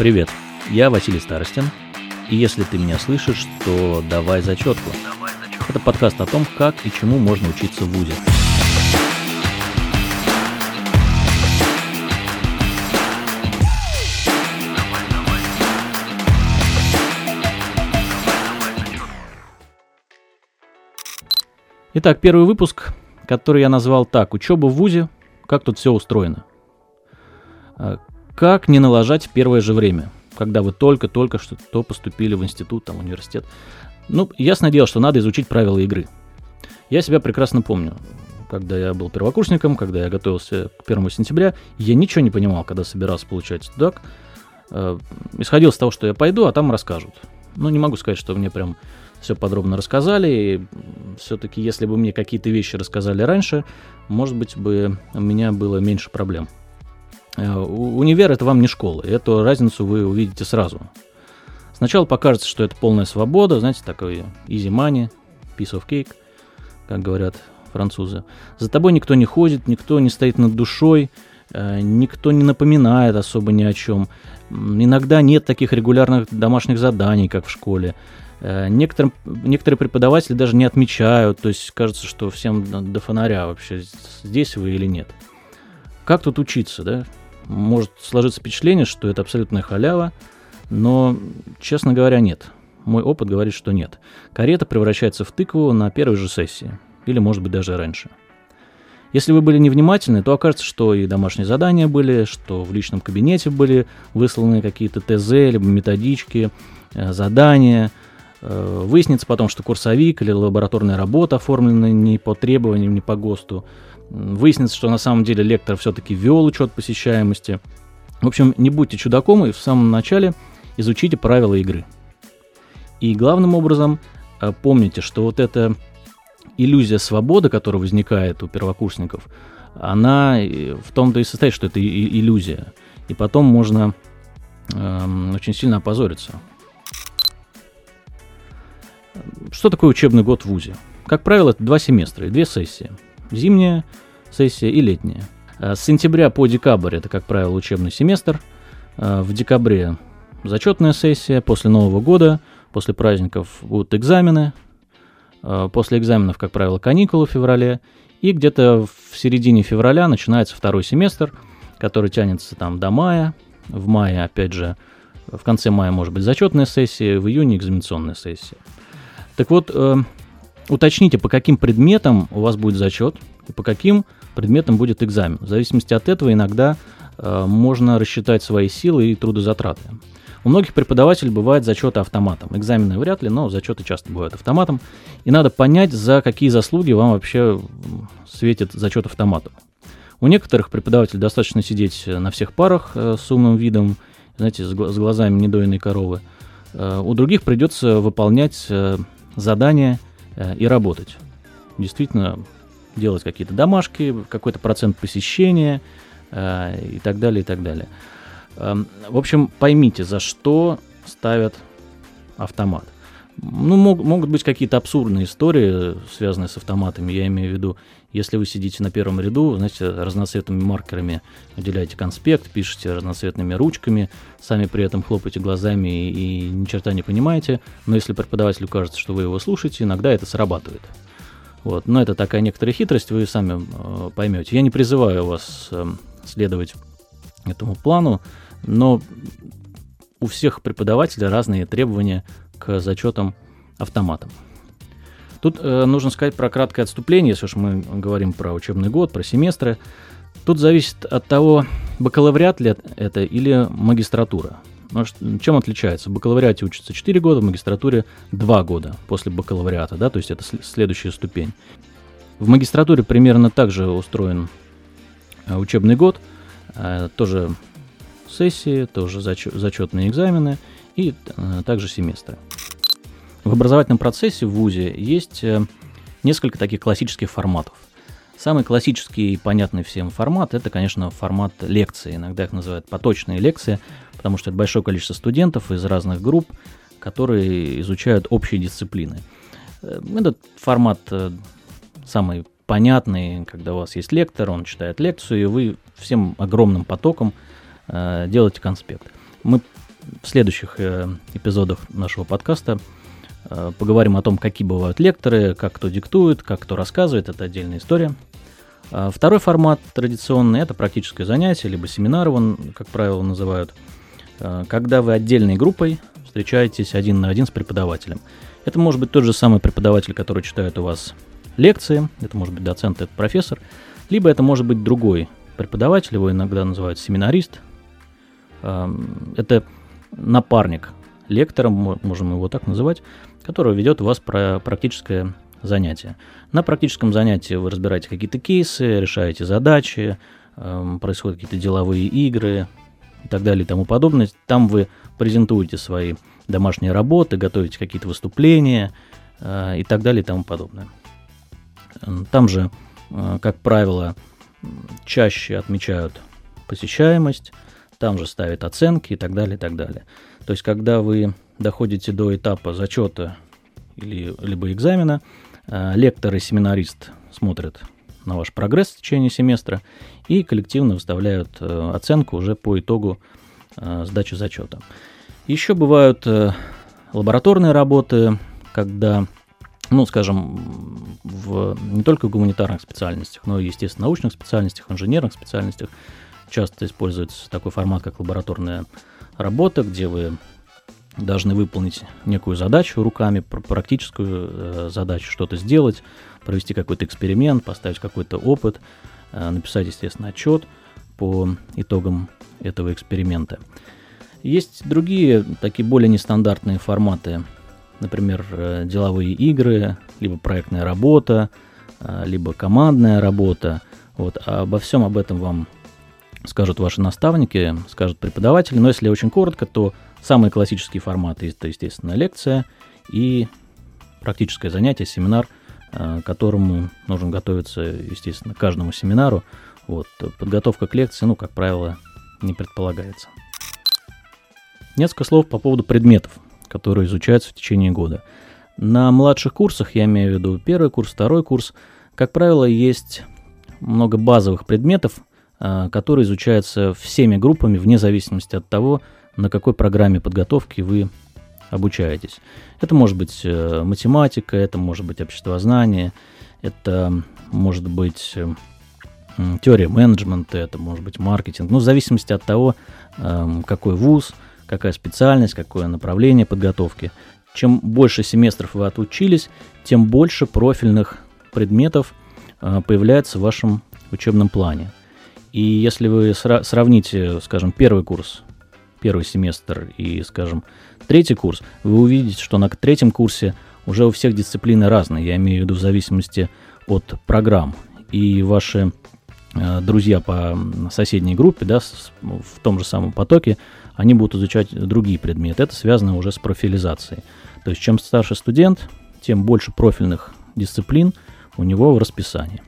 Привет, я Василий Старостин, и если ты меня слышишь, то давай зачетку. Это подкаст о том, как и чему можно учиться в ВУЗе. Итак, первый выпуск, который я назвал так «Учеба в ВУЗе. Как тут все устроено». Как не налажать в первое же время, когда вы только-только что поступили в институт, там, университет. Ну, ясно дело, что надо изучить правила игры. Я себя прекрасно помню. Когда я был первокурсником, когда я готовился к первому сентября, я ничего не понимал, когда собирался получать студак. Э, исходил с того, что я пойду, а там расскажут. Ну, не могу сказать, что мне прям все подробно рассказали. И все-таки, если бы мне какие-то вещи рассказали раньше, может быть, бы у меня было меньше проблем. Э, универ это вам не школа, эту разницу вы увидите сразу. Сначала покажется, что это полная свобода, знаете, такой easy money, piece of cake, как говорят французы. За тобой никто не ходит, никто не стоит над душой, э, никто не напоминает особо ни о чем. Иногда нет таких регулярных домашних заданий, как в школе. Э, некоторым, некоторые преподаватели даже не отмечают, то есть кажется, что всем до фонаря вообще, здесь вы или нет. Как тут учиться, да? Может сложиться впечатление, что это абсолютная халява, но, честно говоря, нет. Мой опыт говорит, что нет. Карета превращается в тыкву на первой же сессии, или, может быть, даже раньше. Если вы были невнимательны, то окажется, что и домашние задания были, что в личном кабинете были высланы какие-то ТЗ, либо методички, э, задания – Э, выяснится потом, что курсовик или лабораторная работа оформлены не по требованиям, не по ГОСТу. Выяснится, что на самом деле лектор все-таки вел учет посещаемости. В общем, не будьте чудаком и в самом начале изучите правила игры. И главным образом э, помните, что вот эта иллюзия свободы, которая возникает у первокурсников, она в том-то и состоит, что это иллюзия. И потом можно э, очень сильно опозориться. Что такое учебный год в ВУЗе? Как правило, это два семестра и две сессии. Зимняя сессия и летняя. А с сентября по декабрь это, как правило, учебный семестр. А в декабре зачетная сессия, после Нового года, после праздников будут экзамены, а после экзаменов, как правило, каникулы в феврале, и где-то в середине февраля начинается второй семестр, который тянется там до мая. В мае, опять же, в конце мая может быть зачетная сессия, в июне экзаменационная сессия. Так вот, э, уточните, по каким предметам у вас будет зачет и по каким предметам будет экзамен. В зависимости от этого иногда э, можно рассчитать свои силы и трудозатраты. У многих преподавателей бывают зачеты автоматом. Экзамены вряд ли, но зачеты часто бывают автоматом. И надо понять, за какие заслуги вам вообще светит зачет автоматом. У некоторых преподавателей достаточно сидеть на всех парах э, с умным видом, знаете, с глазами недоенной коровы. Э, у других придется выполнять э, задания и работать. Действительно, делать какие-то домашки, какой-то процент посещения э, и так далее, и так далее. Э, в общем, поймите, за что ставят автомат. Ну, мог, могут быть какие-то абсурдные истории, связанные с автоматами. Я имею в виду, если вы сидите на первом ряду, знаете, разноцветными маркерами выделяете конспект, пишете разноцветными ручками, сами при этом хлопаете глазами и, и ни черта не понимаете. Но если преподавателю кажется, что вы его слушаете, иногда это срабатывает. Вот. Но это такая некоторая хитрость, вы сами э, поймете. Я не призываю вас э, следовать этому плану, но у всех преподавателей разные требования к зачетам автоматом. Тут э, нужно сказать про краткое отступление, если уж мы говорим про учебный год, про семестры. Тут зависит от того, бакалавриат ли это или магистратура. Может, чем отличается? В бакалавриате учатся 4 года, в магистратуре 2 года после бакалавриата, да, то есть это следующая ступень. В магистратуре примерно так же устроен э, учебный год, э, тоже сессии, тоже зачетные экзамены и э, также семестры. В образовательном процессе в ВУЗе есть несколько таких классических форматов. Самый классический и понятный всем формат – это, конечно, формат лекции. Иногда их называют поточные лекции, потому что это большое количество студентов из разных групп, которые изучают общие дисциплины. Э, этот формат самый понятный, когда у вас есть лектор, он читает лекцию, и вы всем огромным потоком делаете конспект. Мы в следующих э, эпизодах нашего подкаста э, поговорим о том, какие бывают лекторы, как кто диктует, как кто рассказывает, это отдельная история. А второй формат традиционный – это практическое занятие, либо семинар, он, как правило, называют, э, когда вы отдельной группой встречаетесь один на один с преподавателем. Это может быть тот же самый преподаватель, который читает у вас лекции, это может быть доцент, это профессор, либо это может быть другой преподаватель, его иногда называют семинарист. Это напарник лектора, можем его так называть, который ведет у вас практическое занятие. На практическом занятии вы разбираете какие-то кейсы, решаете задачи, происходят какие-то деловые игры и так далее и тому подобное. Там вы презентуете свои домашние работы, готовите какие-то выступления э, и так далее и тому подобное. Там же, э, как правило, чаще отмечают посещаемость, там же ставят оценки и так далее, и так далее. То есть, когда вы доходите до этапа зачета или, либо экзамена, лектор и семинарист смотрят на ваш прогресс в течение семестра и коллективно выставляют э, оценку уже по итогу э, сдачи зачета. Еще бывают лабораторные работы, когда ну, скажем, в, не только в гуманитарных специальностях, но и, естественно, научных специальностях, инженерных специальностях часто используется такой формат, как лабораторная работа, где вы должны выполнить некую задачу руками, практическую э, задачу, что-то сделать, провести какой-то эксперимент, поставить какой-то опыт, э, написать, естественно, отчет по итогам этого эксперимента. Есть другие такие более нестандартные форматы например, э, деловые игры, либо проектная работа, либо командная работа. Вот. А обо всем об этом вам скажут ваши наставники, скажут преподаватели. Но если очень коротко, то самые классические форматы это, естественно, лекция и практическое занятие, семинар, э, к которому нужно готовиться, естественно, к каждому семинару. Вот. Подготовка к лекции, ну, как правило, не предполагается. Несколько слов по поводу предметов, которые изучаются в течение года. На младших курсах, я имею в виду первый курс, второй курс, как правило, есть много базовых предметов, а, которые изучаются всеми группами вне зависимости от того, на какой программе подготовки вы обучаетесь. Это может быть э, математика, это может быть обществознание, это может быть э, теория менеджмента, это может быть маркетинг. Ну, в зависимости от того, эм, какой вуз – какая специальность, какое направление подготовки. Чем больше семестров вы отучились, тем больше профильных предметов а, появляется в вашем учебном плане. И если вы сравните, скажем, первый курс, первый семестр и, скажем, третий курс, вы увидите, что на третьем курсе уже у всех дисциплины разные. Я имею в виду в зависимости от программ. И ваши э, друзья по соседней группе, да, в том же самом потоке, они будут изучать другие предметы. Это связано уже с профилизацией. То есть чем старше студент, тем больше профильных дисциплин у него в расписании.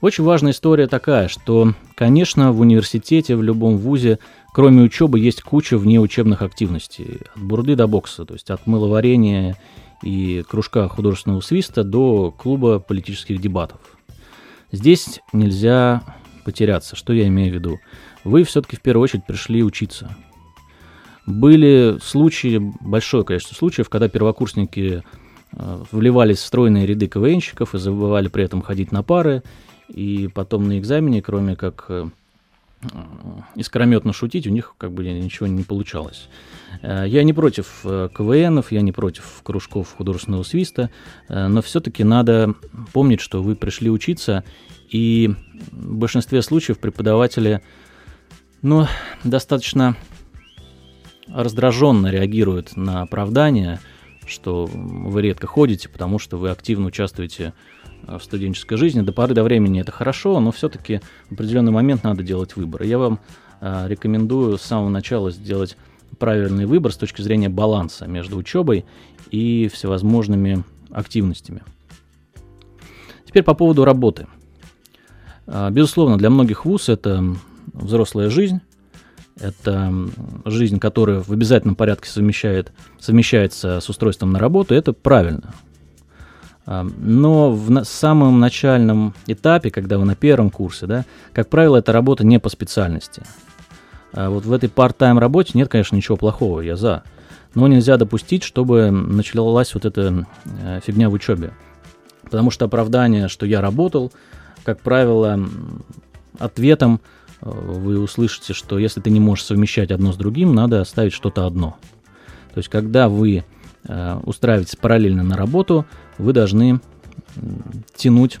Очень важная история такая, что, конечно, в университете, в любом вузе, кроме учебы, есть куча внеучебных активностей. От бурды до бокса, то есть от мыловарения и кружка художественного свиста до клуба политических дебатов. Здесь нельзя потеряться. Что я имею в виду? вы все-таки в первую очередь пришли учиться. Были случаи, большое количество случаев, когда первокурсники э, вливались в стройные ряды КВНщиков и забывали при этом ходить на пары, и потом на экзамене, кроме как э, искрометно шутить, у них как бы ничего не получалось. Э, я не против КВНов, я не против кружков художественного свиста, но все-таки надо помнить, что вы пришли учиться, и в большинстве случаев преподаватели но достаточно раздраженно реагирует на оправдание, что вы редко ходите, потому что вы активно участвуете э, в студенческой жизни. До поры до времени это хорошо, но все-таки в определенный момент надо делать выбор. Я вам э, рекомендую с самого начала сделать правильный выбор с точки зрения баланса между учебой и всевозможными активностями. Теперь по поводу работы. Э, безусловно, для многих вуз это взрослая жизнь. Это жизнь, которая в обязательном порядке совмещает, совмещается с устройством на работу. Это правильно. Но в самом начальном этапе, когда вы на первом курсе, да, как правило, это работа не по специальности. А вот в этой part-time работе нет, конечно, ничего плохого, я за. Но нельзя допустить, чтобы началась вот эта э, фигня в учебе. Потому что оправдание, что я работал, как правило, ответом э, вы услышите, что если ты не можешь совмещать одно с другим, надо оставить что-то одно. То есть, когда вы э, устраиваетесь параллельно на работу, вы должны тянуть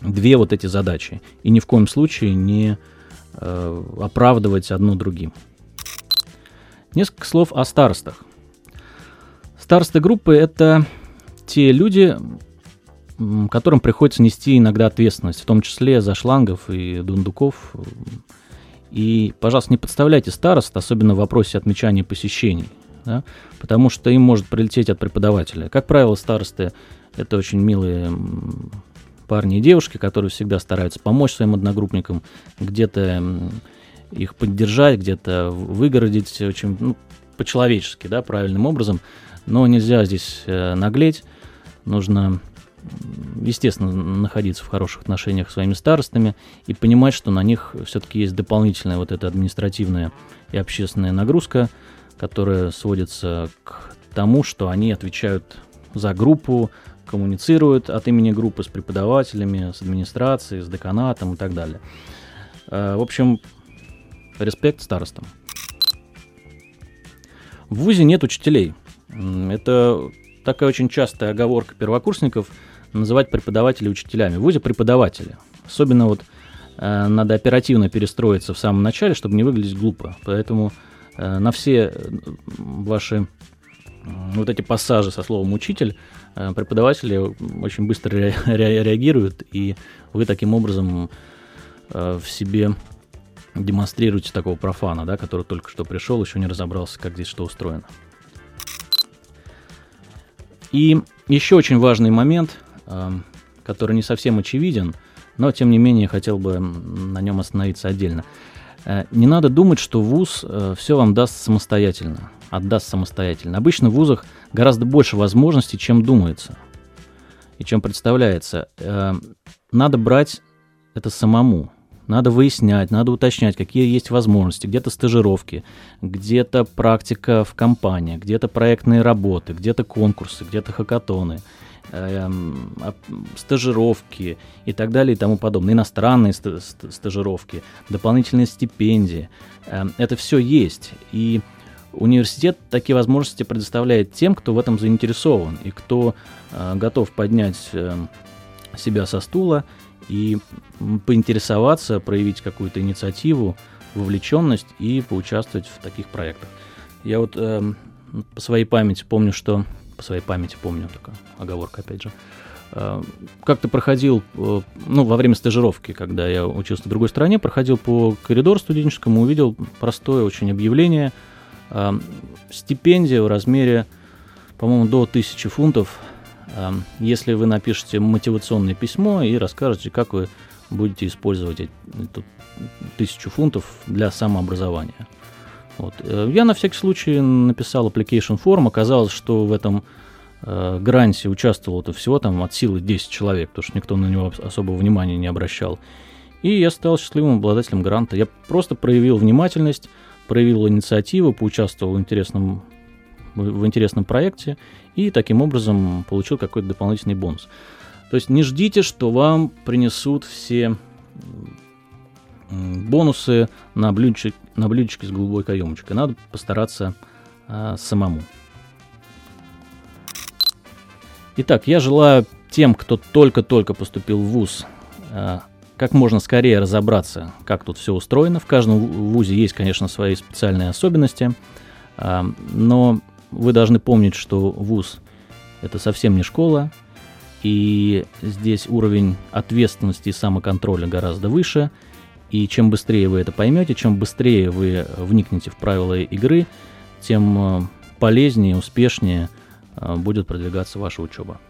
две вот эти задачи. И ни в коем случае не э, оправдывать одну другим. Несколько слов о старостах. Старосты группы – это те люди, которым приходится нести иногда ответственность, в том числе за шлангов и дундуков. И, пожалуйста, не подставляйте старост, особенно в вопросе отмечания посещений, да, потому что им может прилететь от преподавателя. Как правило, старосты – это очень милые парни и девушки, которые всегда стараются помочь своим одногруппникам, где-то их поддержать, где-то выгородить очень ну, по-человечески, да, правильным образом. Но нельзя здесь э, наглеть, нужно естественно, находиться в хороших отношениях с своими старостами и понимать, что на них все-таки есть дополнительная вот эта административная и общественная нагрузка, которая сводится к тому, что они отвечают за группу, коммуницируют от имени группы с преподавателями, с администрацией, с деканатом и так далее. Э, в общем, респект старостам. В ВУЗе нет учителей. Это такая очень частая оговорка первокурсников называть преподавателей учителями. В ВУЗе преподаватели. Особенно вот э, надо оперативно перестроиться в самом начале, чтобы не выглядеть глупо. Поэтому на все ваши вот эти пассажи со словом «учитель» Э, преподаватели очень быстро реагируют, и вы таким образом э, в себе демонстрируете такого профана, да, который только что пришел, еще не разобрался, как здесь что устроено. И еще очень важный момент, э, который не совсем очевиден, но тем не менее хотел бы на нем остановиться отдельно. Не надо думать, что ВУЗ все вам даст самостоятельно отдаст самостоятельно. Обычно в вузах гораздо больше возможностей, чем думается и чем представляется. Э, надо брать это самому. Надо выяснять, надо уточнять, какие есть возможности. Где-то стажировки, где-то практика в компании, где-то проектные работы, где-то конкурсы, где-то хакатоны, э, стажировки и так далее и тому подобное. Иностранные стажировки, дополнительные стипендии. Э, это все есть. И Университет такие возможности предоставляет тем, кто в этом заинтересован и кто э, готов поднять э, себя со стула и поинтересоваться, проявить какую-то инициативу, вовлеченность и поучаствовать в таких проектах. Я вот э, по своей памяти помню, что... По своей памяти помню, такая оговорка опять же. Э, как-то проходил, э, ну, во время стажировки, когда я учился в другой стране, проходил по коридору студенческому, увидел простое очень объявление – Стипендия в размере, по-моему, до 1000 фунтов, если вы напишете мотивационное письмо и расскажете, как вы будете использовать эту тысячу фунтов для самообразования. Вот. Э, я на всякий случай написал application form, оказалось, что в этом э, гранте участвовало всего там от силы 10 человек, потому что никто на него особого внимания не обращал. И я стал счастливым обладателем гранта. Я просто проявил внимательность, проявил инициативу, поучаствовал в интересном, в интересном проекте и таким образом получил какой-то дополнительный бонус. То есть не ждите, что вам принесут все бонусы на блюдечке, на блюдечке с голубой каемочкой. Надо постараться а, самому. Итак, я желаю тем, кто только-только поступил в ВУЗ, а, как можно скорее разобраться, как тут все устроено. В каждом вузе есть, конечно, свои специальные особенности, а, но вы должны помнить, что вуз – это совсем не школа, и здесь уровень ответственности и самоконтроля гораздо выше, и чем быстрее вы это поймете, чем быстрее вы вникнете в правила игры, тем а, полезнее, успешнее а, будет продвигаться ваша учеба.